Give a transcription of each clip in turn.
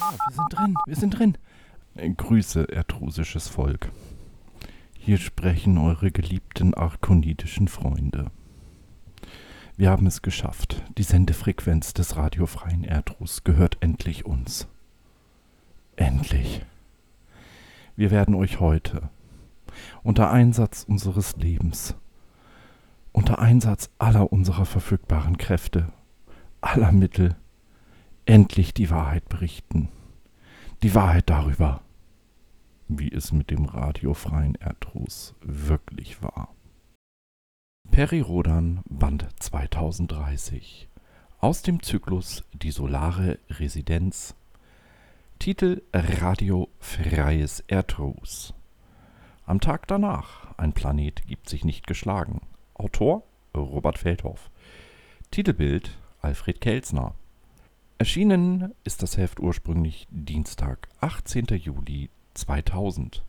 Ja, wir sind drin, wir sind drin. Äh, Grüße, ertrusisches Volk. Hier sprechen eure geliebten arkonidischen Freunde. Wir haben es geschafft. Die Sendefrequenz des radiofreien Erdrus gehört endlich uns. Endlich. Wir werden euch heute, unter Einsatz unseres Lebens, unter Einsatz aller unserer verfügbaren Kräfte, aller Mittel, endlich die Wahrheit berichten. Die Wahrheit darüber, wie es mit dem radiofreien Erdrus wirklich war. Perirodan Band 2030 aus dem Zyklus Die Solare Residenz. Titel Radio Freies Erdrus Am Tag danach Ein Planet gibt sich nicht geschlagen. Autor Robert Feldhoff. Titelbild Alfred Kelsner Erschienen ist das Heft ursprünglich Dienstag, 18. Juli 2000.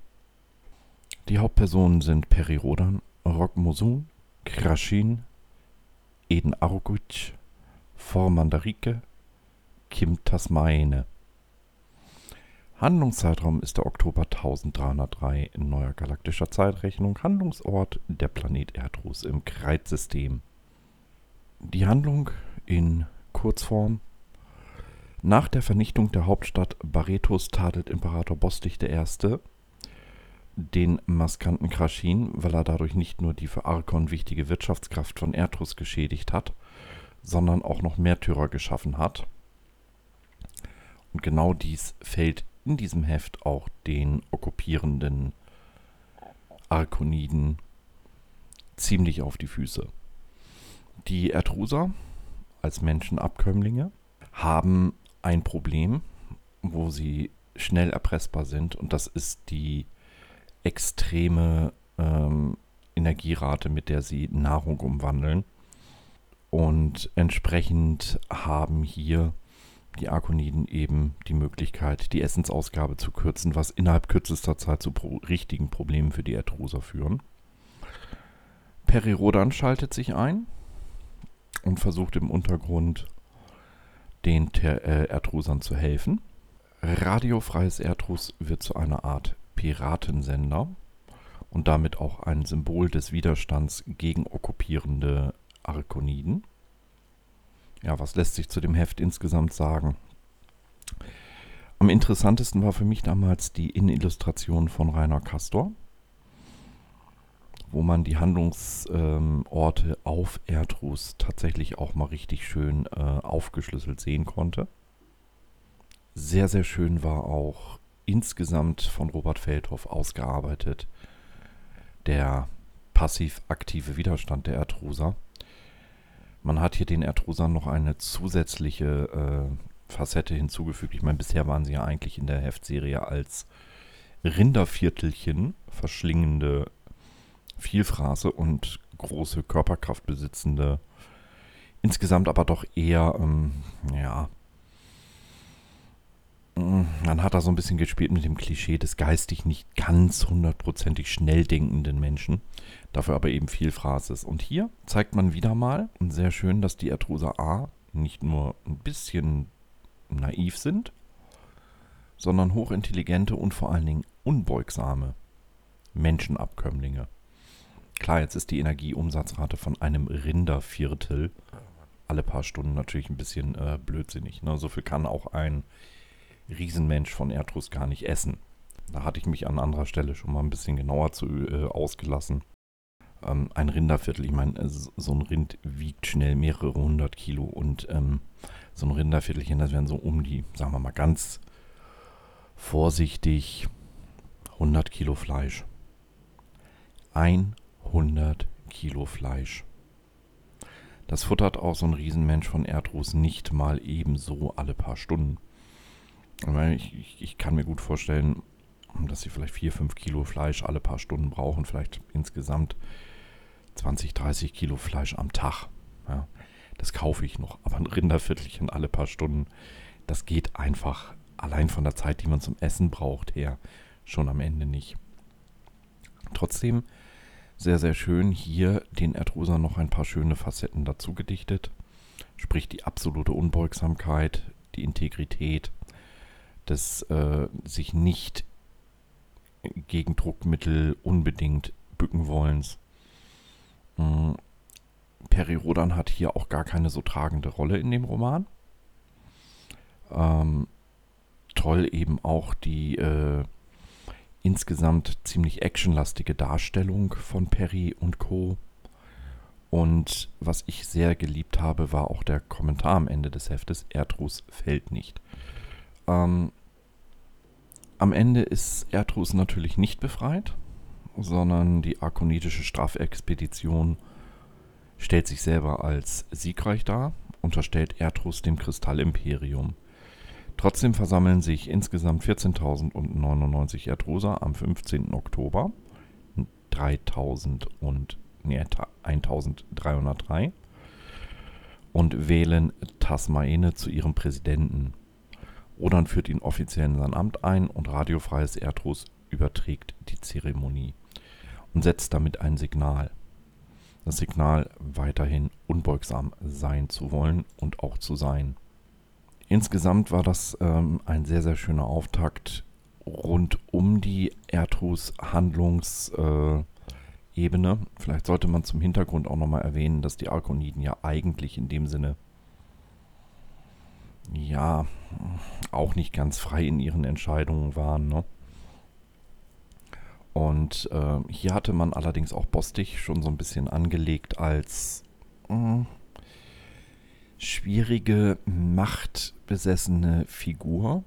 Die Hauptpersonen sind Peri Rodan, Rock Mosun, Krashin, Eden Arguc, Formandarike, Kim Tasmaene. Handlungszeitraum ist der Oktober 1303 in neuer galaktischer Zeitrechnung. Handlungsort der Planet Erdrus im Kreissystem. Die Handlung in Kurzform nach der Vernichtung der Hauptstadt Barretos tadelt Imperator Bostich I. den maskanten Kraschin, weil er dadurch nicht nur die für Arkon wichtige Wirtschaftskraft von Erdrus geschädigt hat, sondern auch noch Märtyrer geschaffen hat. Und genau dies fällt in diesem Heft auch den okkupierenden Arkoniden ziemlich auf die Füße. Die Erdruser als Menschenabkömmlinge haben ein Problem, wo sie schnell erpressbar sind und das ist die extreme ähm, Energierate, mit der sie Nahrung umwandeln. Und entsprechend haben hier die Arkoniden eben die Möglichkeit, die Essensausgabe zu kürzen, was innerhalb kürzester Zeit zu pro richtigen Problemen für die Erdruser führen. Perirodan schaltet sich ein und versucht im Untergrund den Ter äh, Erdrusern zu helfen. Radiofreies Erdrus wird zu einer Art Piratensender und damit auch ein Symbol des Widerstands gegen okkupierende Arkoniden. Ja, was lässt sich zu dem Heft insgesamt sagen? Am interessantesten war für mich damals die Innenillustration von Rainer Castor wo man die Handlungsorte ähm, auf Erdrus tatsächlich auch mal richtig schön äh, aufgeschlüsselt sehen konnte. Sehr, sehr schön war auch insgesamt von Robert Feldhoff ausgearbeitet der passiv-aktive Widerstand der Erdruser. Man hat hier den Erdrusern noch eine zusätzliche äh, Facette hinzugefügt. Ich meine, bisher waren sie ja eigentlich in der Heftserie als Rinderviertelchen verschlingende Vielfraße und große Körperkraft besitzende, insgesamt aber doch eher, ähm, ja, mm, man hat da so ein bisschen gespielt mit dem Klischee des geistig nicht ganz hundertprozentig schnell denkenden Menschen, dafür aber eben viel Phrases. Und hier zeigt man wieder mal, und sehr schön, dass die Ertruser A nicht nur ein bisschen naiv sind, sondern hochintelligente und vor allen Dingen unbeugsame Menschenabkömmlinge. Klar, jetzt ist die Energieumsatzrate von einem Rinderviertel alle paar Stunden natürlich ein bisschen äh, blödsinnig. Ne? So viel kann auch ein Riesenmensch von Erdrus gar nicht essen. Da hatte ich mich an anderer Stelle schon mal ein bisschen genauer zu äh, ausgelassen. Ähm, ein Rinderviertel, ich meine, äh, so ein Rind wiegt schnell mehrere hundert Kilo und ähm, so ein Rinderviertelchen, das wären so um die, sagen wir mal ganz vorsichtig, 100 Kilo Fleisch. Ein 100 Kilo Fleisch. Das futtert auch so ein Riesenmensch von Erdrus nicht mal ebenso alle paar Stunden. Ich, ich, ich, kann mir gut vorstellen, dass sie vielleicht 4, 5 Kilo Fleisch alle paar Stunden brauchen, vielleicht insgesamt 20, 30 Kilo Fleisch am Tag. Ja, das kaufe ich noch, aber ein Rinderviertelchen alle paar Stunden, das geht einfach allein von der Zeit, die man zum Essen braucht, her schon am Ende nicht. Trotzdem sehr, sehr schön hier den Erdruser noch ein paar schöne Facetten dazu gedichtet. Sprich die absolute Unbeugsamkeit, die Integrität des äh, sich nicht gegen Druckmittel unbedingt bücken wollens. Mhm. Peri Rodan hat hier auch gar keine so tragende Rolle in dem Roman. Ähm, toll eben auch die äh, insgesamt ziemlich actionlastige Darstellung von Perry und Co. Und was ich sehr geliebt habe, war auch der Kommentar am Ende des Heftes, Erdrus fällt nicht. Ähm, am Ende ist Erdrus natürlich nicht befreit, sondern die arkonitische Strafexpedition stellt sich selber als siegreich dar, unterstellt Erdrus dem Kristallimperium. Trotzdem versammeln sich insgesamt 14.099 Erdruser am 15. Oktober 3000 und, nee, 1303 und wählen Tasmaene zu ihrem Präsidenten. Rodan führt ihn offiziell in sein Amt ein und radiofreies Erdrus überträgt die Zeremonie und setzt damit ein Signal. Das Signal, weiterhin unbeugsam sein zu wollen und auch zu sein. Insgesamt war das ähm, ein sehr, sehr schöner Auftakt rund um die Erdhus-Handlungsebene. Äh, Vielleicht sollte man zum Hintergrund auch nochmal erwähnen, dass die Arkoniden ja eigentlich in dem Sinne ja auch nicht ganz frei in ihren Entscheidungen waren. Ne? Und äh, hier hatte man allerdings auch Bostig schon so ein bisschen angelegt als mh, schwierige, machtbesessene Figur,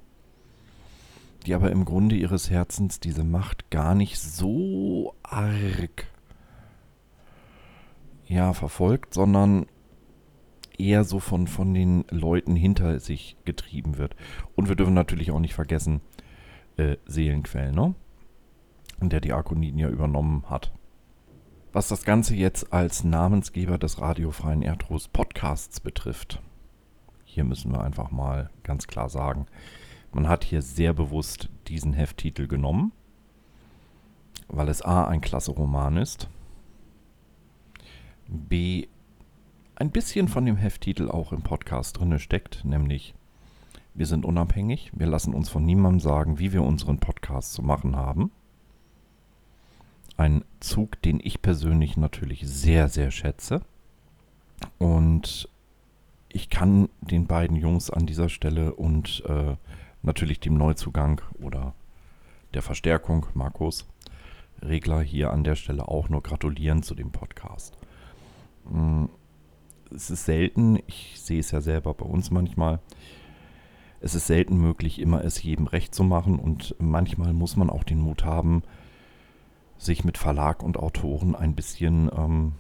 die aber im Grunde ihres Herzens diese Macht gar nicht so arg ja, verfolgt, sondern eher so von, von den Leuten hinter sich getrieben wird. Und wir dürfen natürlich auch nicht vergessen, äh, Seelenquell, ne? Der die Arkoniden ja übernommen hat. Was das Ganze jetzt als Namensgeber des radiofreien Erdros Podcasts betrifft, hier müssen wir einfach mal ganz klar sagen, man hat hier sehr bewusst diesen Hefttitel genommen, weil es A ein klasse Roman ist, B ein bisschen von dem Hefttitel auch im Podcast drinne steckt, nämlich wir sind unabhängig, wir lassen uns von niemandem sagen, wie wir unseren Podcast zu machen haben. Ein Zug, den ich persönlich natürlich sehr, sehr schätze. Und ich kann den beiden Jungs an dieser Stelle und äh, natürlich dem Neuzugang oder der Verstärkung, Markus Regler, hier an der Stelle auch nur gratulieren zu dem Podcast. Mm, es ist selten, ich sehe es ja selber bei uns manchmal, es ist selten möglich, immer es jedem recht zu machen und manchmal muss man auch den Mut haben, sich mit Verlag und Autoren ein bisschen ähm,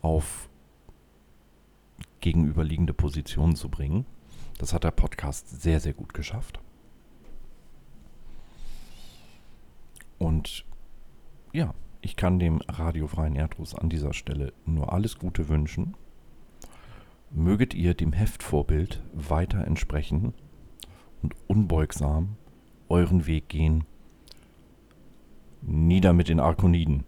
auf gegenüberliegende Positionen zu bringen. Das hat der Podcast sehr, sehr gut geschafft. Und ja, ich kann dem radiofreien Erdrus an dieser Stelle nur alles Gute wünschen. Möget ihr dem Heftvorbild weiter entsprechen und unbeugsam euren Weg gehen Nieder mit den Arkoniden.